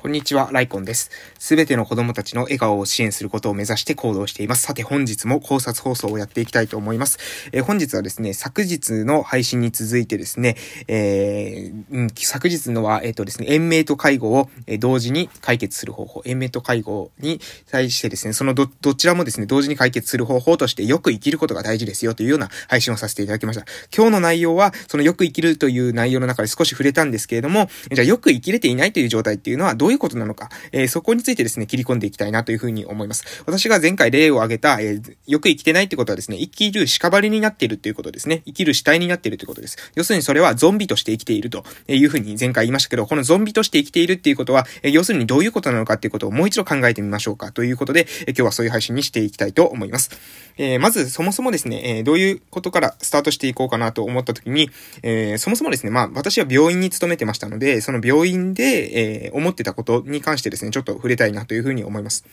こんにちは、ライコンです。すべての子供たちの笑顔を支援することを目指して行動しています。さて、本日も考察放送をやっていきたいと思います。えー、本日はですね、昨日の配信に続いてですね、えー、うん、昨日のは、えっ、ー、とですね、延命と介護を、え同時に解決する方法、延命と介護に対してですね、そのど、どちらもですね、同時に解決する方法として、よく生きることが大事ですよというような配信をさせていただきました。今日の内容は、そのよく生きるという内容の中で少し触れたんですけれども、じゃあよく生きれていないという状態っていうのはどうういうことなのか、えー、そこについてですね、切り込んでいきたいなというふうに思います。私が前回例を挙げた、えー、よく生きてないってことはですね、生きる屍になっているっていうことですね。生きる死体になっているということです。要するにそれはゾンビとして生きているというふうに前回言いましたけど、このゾンビとして生きているっていうことは、えー、要するにどういうことなのかっていうことをもう一度考えてみましょうかということで、えー、今日はそういう配信にしていきたいと思います。えー、まず、そもそもですね、えー、どういうことからスタートしていこうかなと思ったときに、えー、そもそもですね、まあ、私は病院に勤めてましたので、その病院で、えー、思ってたことに関してですね、ちょっと触れたいなというふうに思います。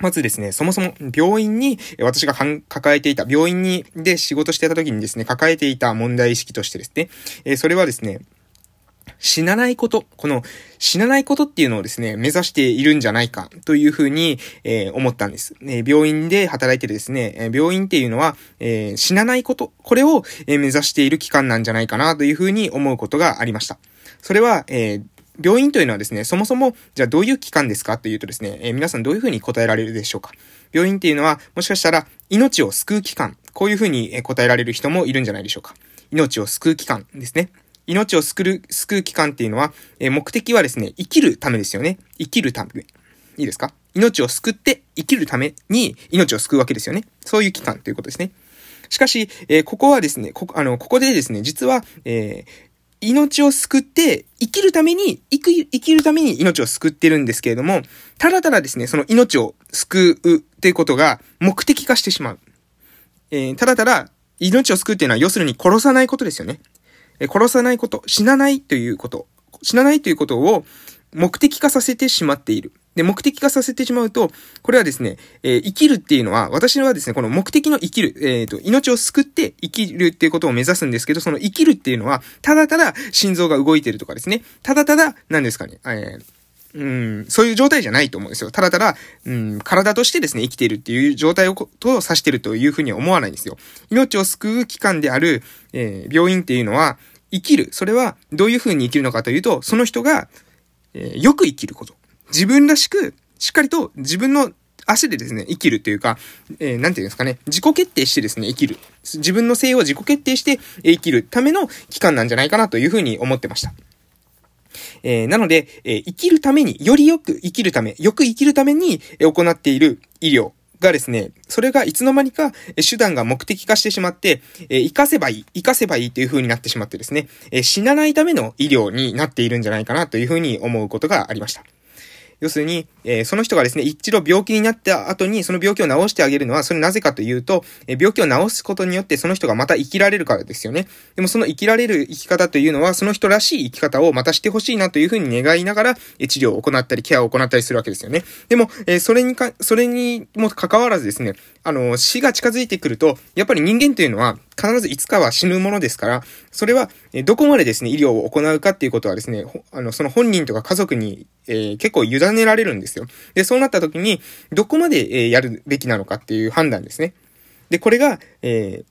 まずですね、そもそも病院に、私が抱えていた、病院に、で仕事してた時にですね、抱えていた問題意識としてですね、えそれはですね、死なないこと、この死なないことっていうのをですね、目指しているんじゃないかというふうに、えー、思ったんです。えー、病院で働いてるですね、病院っていうのは、えー、死なないこと、これを、え目指している機関なんじゃないかなというふうに思うことがありました。それは、え病院というのはですね、そもそも、じゃあどういう機関ですかというとですね、え皆さんどういうふうに答えられるでしょうか病院っていうのは、もしかしたら、命を救う機関、こういうふうに答えられる人もいるんじゃないでしょうか。命を救う機関ですね。命を救う、救う機関っていうのは、え目的はですね、生きるためですよね。生きるため。いいですか？命を救って生きるために命を救うわけですよね。そういう機関ということですね。しかし、えー、ここはですね、こ、あの、ここでですね、実は、えー、命を救って、生きるために、生き、生きるために命を救ってるんですけれども、ただただですね、その命を救うっていうことが目的化してしまう。えー、ただただ、命を救うっていうのは要するに殺さないことですよね。え殺さないこと、死なないということ、死なないということを目的化させてしまっている。で、目的化させてしまうと、これはですね、えー、生きるっていうのは、私はですね、この目的の生きる、えっ、ー、と、命を救って生きるっていうことを目指すんですけど、その生きるっていうのは、ただただ心臓が動いてるとかですね、ただただ、何ですかね、えーうん、そういう状態じゃないと思うんですよ。ただただ、うん、体としてですね、生きているっていう状態を、と指してるというふうには思わないんですよ。命を救う機関である、えー、病院っていうのは、生きる。それは、どういうふうに生きるのかというと、その人が、えー、よく生きること。自分らしく、しっかりと自分の足でですね、生きるというか、えー、なんていうんですかね、自己決定してですね、生きる。自分の性を自己決定して生きるための期間なんじゃないかなというふうに思ってました。えー、なので、えー、生きるために、よりよく生きるため、よく生きるために行っている医療がですね、それがいつの間にか手段が目的化してしまって、えー、生かせばいい、生かせばいいという風になってしまってですね、えー、死なないための医療になっているんじゃないかなという風に思うことがありました。要するに、えー、その人がですね、一度病気になった後に、その病気を治してあげるのは、それなぜかというと、えー、病気を治すことによって、その人がまた生きられるからですよね。でもその生きられる生き方というのは、その人らしい生き方をまたしてほしいなというふうに願いながら、え治療を行ったり、ケアを行ったりするわけですよね。でも、え、それにか、それにも関わらずですね、あの、死が近づいてくると、やっぱり人間というのは、必ずいつかは死ぬものですから、それは、どこまでですね、医療を行うかっていうことはですね、あの、その本人とか家族に、えー、結構委ねられるんですよ。で、そうなった時に、どこまで、えー、やるべきなのかっていう判断ですね。で、これが、えー、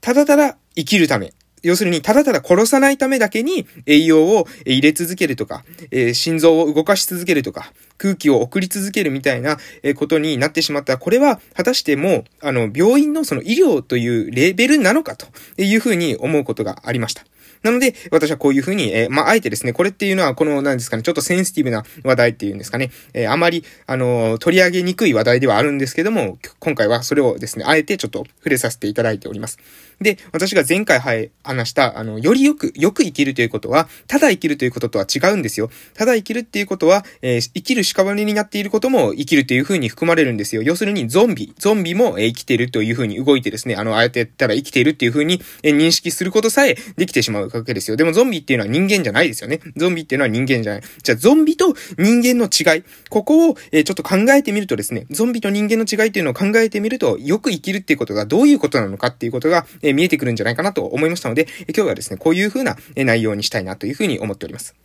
ただただ生きるため、要するに、ただただ殺さないためだけに栄養を入れ続けるとか、えー、心臓を動かし続けるとか、空気を送り続けるみたいなことになってしまったら、これは果たしてもう、あの、病院のその医療というレベルなのかというふうに思うことがありました。なので、私はこういうふうに、えー、まあ、あえてですね、これっていうのは、この、なんですかね、ちょっとセンシティブな話題っていうんですかね、えー、あまり、あのー、取り上げにくい話題ではあるんですけども、今回はそれをですね、あえてちょっと触れさせていただいております。で、私が前回はい、話した、あの、よりよく、よく生きるということは、ただ生きるということとは違うんですよ。ただ生きるっていうことは、えー、生きる屍になっていることも生きるというふうに含まれるんですよ。要するに、ゾンビ、ゾンビも、えー、生きているというふうに動いてですね、あの、あえてやったら生きているっていうふうに、えー、認識することさえできてしまうわけですよ。でもゾンビっていうのは人間じゃないですよね。ゾンビっていうのは人間じゃない。じゃあ、ゾンビと人間の違い。ここを、えー、ちょっと考えてみるとですね、ゾンビと人間の違いっていうのを考えてみると、よく生きるっていうことがどういうことなのかっていうことが、えー、見えてくるんじゃないかなと思いましたので、今日はですね、こういう風な内容にしたいなというふうに思っております。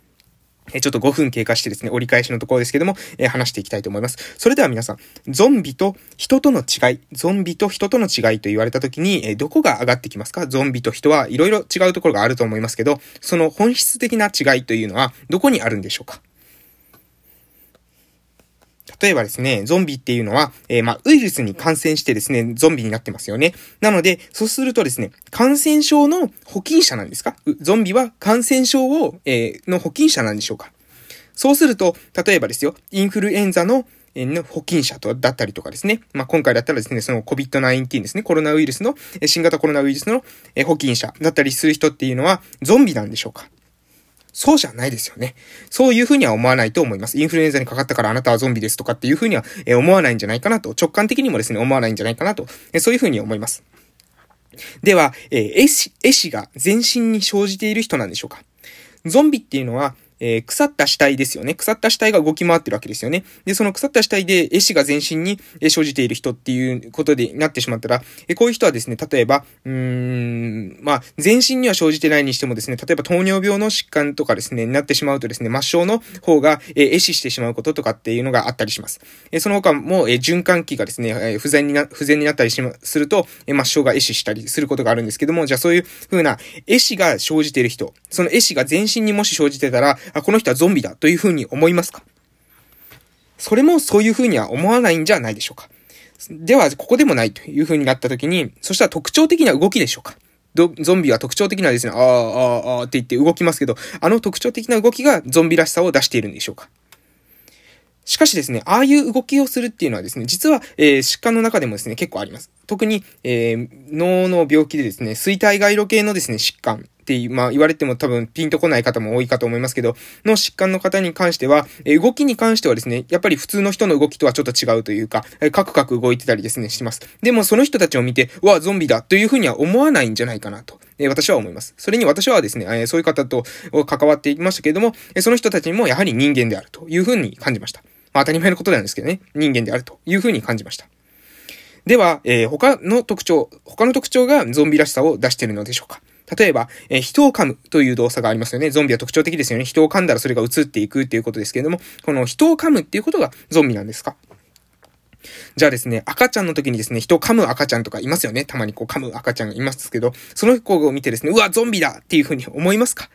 えちょっと5分経過してですね、折り返しのところですけども、えー、話していきたいと思います。それでは皆さん、ゾンビと人との違い、ゾンビと人との違いと言われた時に、えー、どこが上がってきますか？ゾンビと人はいろいろ違うところがあると思いますけど、その本質的な違いというのはどこにあるんでしょうか？例えばですね、ゾンビっていうのは、えー、まあ、ウイルスに感染してですね、ゾンビになってますよね。なので、そうするとですね、感染症の保菌者なんですか？ゾンビは感染症を、えー、の保菌者なんでしょうか？そうすると、例えばですよ、インフルエンザのえの保菌者と、だったりとかですね。まあ、今回だったらですね、その COVID-19 ですね、コロナウイルスの、新型コロナウイルスの保菌者だったりする人っていうのは、ゾンビなんでしょうか？そうじゃないですよね。そういうふうには思わないと思います。インフルエンザにかかったからあなたはゾンビですとかっていうふうには思わないんじゃないかなと、直感的にもですね、思わないんじゃないかなと、そういうふうに思います。では、えー、絵師、絵師が全身に生じている人なんでしょうかゾンビっていうのは、えー、腐った死体ですよね。腐った死体が動き回ってるわけですよね。で、その腐った死体で絵師が全身に生じている人っていうことでなってしまったら、えこういう人はですね、例えば、うーん、まあ、全身には生じてないにしてもですね、例えば糖尿病の疾患とかですね、なってしまうとですね、末梢の方が、えー、壊死してしまうこととかっていうのがあったりします。えその他も、え循環器がですね、え不全にな、不全になったりしま、すると、え末梢が壊死したりすることがあるんですけども、じゃあそういう風な壊死が生じている人、その壊死が全身にもし生じてたら、あ、この人はゾンビだというふうに思いますか？それもそういうふうには思わないんじゃないでしょうか。では、ここでもないというふうになった時に、そしたら特徴的な動きでしょうか？ゾンビは特徴的なですね、ああ、ああ、あって言って動きますけど、あの特徴的な動きがゾンビらしさを出しているんでしょうか？しかしですね、ああいう動きをするっていうのはですね、実は、えー、疾患の中でもですね、結構あります。特に、えー、脳の病気でですね、衰体外路系のですね、疾患まあ言われても多分ピンとこない方も多いかと思いますけど、の疾患の方に関しては、え動きに関してはですね、やっぱり普通の人の動きとはちょっと違うというか、えカクカク動いてたりですね、します。でもその人たちを見て、わ、ゾンビだというふうには思わないんじゃないかなと。え私は思います。それに私はですね、えそういう方と関わっていましたけれども、えその人たちにもやはり人間であるというふうに感じました。まあ当たり前のことなんですけどね、人間であるというふうに感じました。では、え、他の特徴、他の特徴がゾンビらしさを出しているのでしょうか例えば、え、人を噛むという動作がありますよね。ゾンビは特徴的ですよね。人を噛んだらそれが移っていくっていうことですけれども、この人を噛むっていうことがゾンビなんですか？じゃあですね、赤ちゃんの時にですね、人を噛む赤ちゃんとかいますよね。たまにこう噛む赤ちゃんがいますけど、その子を見てですね、うわ、ゾンビだっていうふうに思いますか？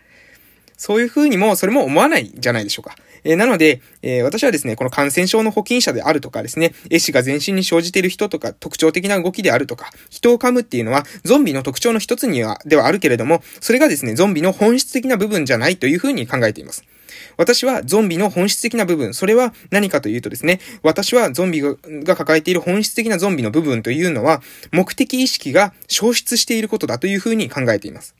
そういうふうにも、それも思わないじゃないでしょうか。えー、なので、えー、私はですね、この感染症の保菌者であるとかですね、絵師が全身に生じている人とか、特徴的な動きであるとか、人を噛むっていうのは、ゾンビの特徴の一つには、ではあるけれども、それがですね、ゾンビの本質的な部分じゃないというふうに考えています。私はゾンビの本質的な部分、それは何かというとですね、私はゾンビが抱えている本質的なゾンビの部分というのは、目的意識が消失していることだというふうに考えています。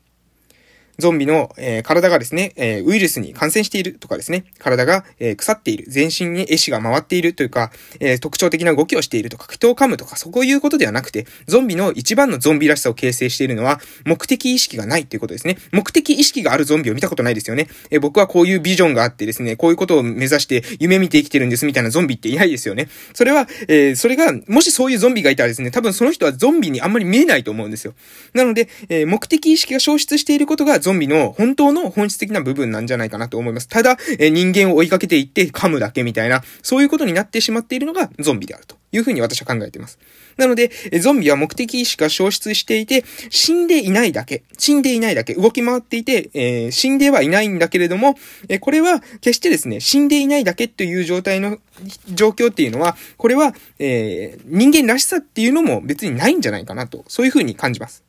ゾンビの、えー、体がですね、えー、ウイルスに感染しているとかですね、体が、えー、腐っている、全身に壊死が回っているというか、え特徴的な動きをしているとか、人を噛むとか、そういうことではなくて、ゾンビの一番のゾンビらしさを形成しているのは、目的意識がないということですね。目的意識があるゾンビを見たことないですよね。え僕はこういうビジョンがあってですね、こういうことを目指して夢見て生きてるんですみたいなゾンビっていないですよね。それは、えそれが、もしそういうゾンビがいたらですね、多分その人はゾンビにあんまり見えないと思うんですよ。なので、え目的意識が消失していることがゾンビの本当の本質的な部分なんじゃないかなと思います。ただ、え人間を追いかけていって噛むだけみたいな、そういうことになってしまっているのがゾンビであるというふうに私は考えています。なので、ゾンビは目的意識が消失していて、死んでいないだけ、死んでいないだけ、動き回っていて、えー、死んではいないんだけれども、え、これは決してですね、死んでいないだけという状態の状況っていうのは、これは、えー、人間らしさっていうのも別にないんじゃないかなと、そういうふうに感じます。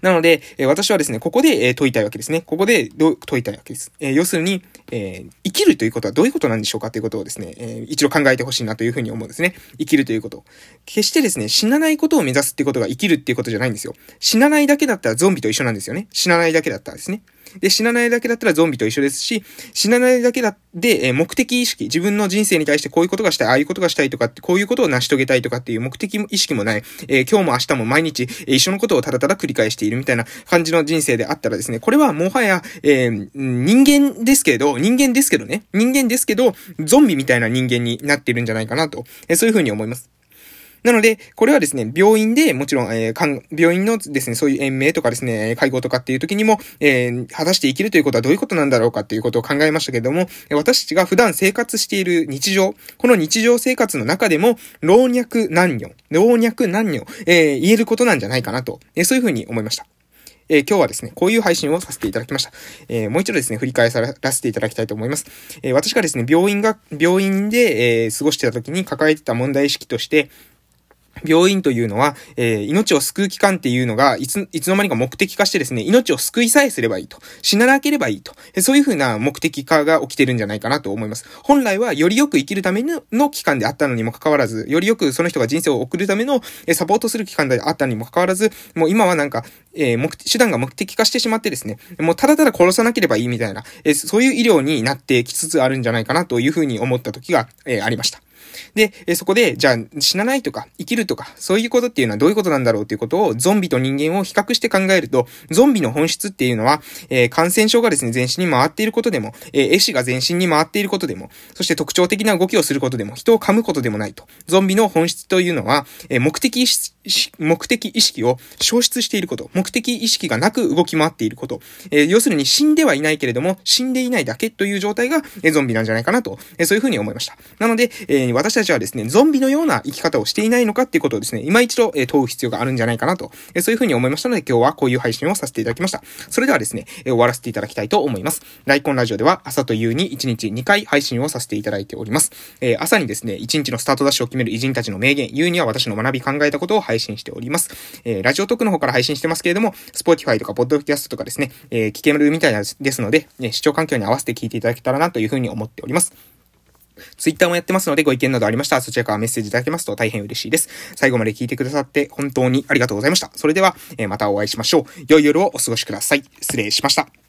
なので、え私はですね、ここで、え問いたいわけですね。ここでど問いたいわけです。え要するに、え生きるということはどういうことなんでしょうかということをですね、え一度考えてほしいなというふうに思うんですね。生きるということ。決してですね、死なないことを目指すっていうことが生きるっていうことじゃないんですよ。死なないだけだったらゾンビと一緒なんですよね。死なないだけだったらですね。で、死なないだけだったらゾンビと一緒ですし、死なないだけだで、え目的意識、自分の人生に対してこういうことがしたい、ああいうことがしたいとかって、こういうことを成し遂げたいとかっていう目的意識もない、え、今日も明日も毎日、え、一緒のことをただただ繰り返しているみたいな感じの人生であったらですね、これはもはや、えー、人間ですけど、人間ですけどね、人間ですけど、ゾンビみたいな人間になっているんじゃないかなと、えそういうふうに思います。なので、これはですね、病院でもちろん、えー、病院のですね、そういう延命とかですね、介護とかっていう時にも、えー、果たして生きるということはどういうことなんだろうかっていうことを考えましたけれども、私たちが普段生活している日常、この日常生活の中でも、老若男女、老若男女、えー、言えることなんじゃないかなと、え、そういうふうに思いました。えー、今日はですね、こういう配信をさせていただきました。えー、もう一度ですね、振り返らせていただきたいと思います。えー、私がですね、病院が、病院で、え過ごしてた時に抱えてた問題意識として、病院というのは、えー、命を救う機関っていうのが、いつ、いつの間にか目的化してですね、命を救いさえすればいいと。死ななければいいと。そういうふうな目的化が起きてるんじゃないかなと思います。本来はよりよく生きるための機関であったのにもかかわらず、よりよくその人が人生を送るための、えサポートする機関であったのにもかかわらず、もう今はなんか、えー、目、手段が目的化してしまってですね、もうただただ殺さなければいいみたいな、えー、そういう医療になってきつつあるんじゃないかなというふうに思った時が、えー、ありました。で、えそこで、じゃあ死なないとか、生きるとか、そういうことっていうのはどういうことなんだろうっていうことを、ゾンビと人間を比較して考えると、ゾンビの本質っていうのは、えー、感染症がですね、全身に回っていることでも、えー、絵師が全身に回っていることでも、そして特徴的な動きをすることでも、人を噛むことでもないと。ゾンビの本質というのは、えー、目的目的意識を消失していること、目的意識がなく動き回っていること、えー、要するに死んではいないけれども、死んでいないだけという状態が、えー、ゾンビなんじゃないかなと、えー、そういうふうに思いました。なので、えー、私たちはですね、ゾンビのような生き方をしていないのかっていうことをですね、今一度、え、問う必要があるんじゃないかなと、え、そういうふうに思いましたので、今日はこういう配信をさせていただきました。それではですね、え、終わらせていただきたいと思います。ライコンラジオでは朝と夕に1日2回配信をさせていただいております。え、朝にですね、1日のスタートダッシュを決める偉人たちの名言、夕には私の学び考えたことを配信しております。え、ラジオトークの方から配信してますけれども、Spotify とか Podcast とかですね、え、聞けるみたいですので、ね、視聴環境に合わせて聞いていただけたらなというふうに思っております。ツイッターもやってますので、ご意見などありましたら、そちらからメッセージいただけますと大変嬉しいです。最後まで聞いてくださって本当にありがとうございました。それでは、え、またお会いしましょう。良い夜をお過ごしください。失礼しました。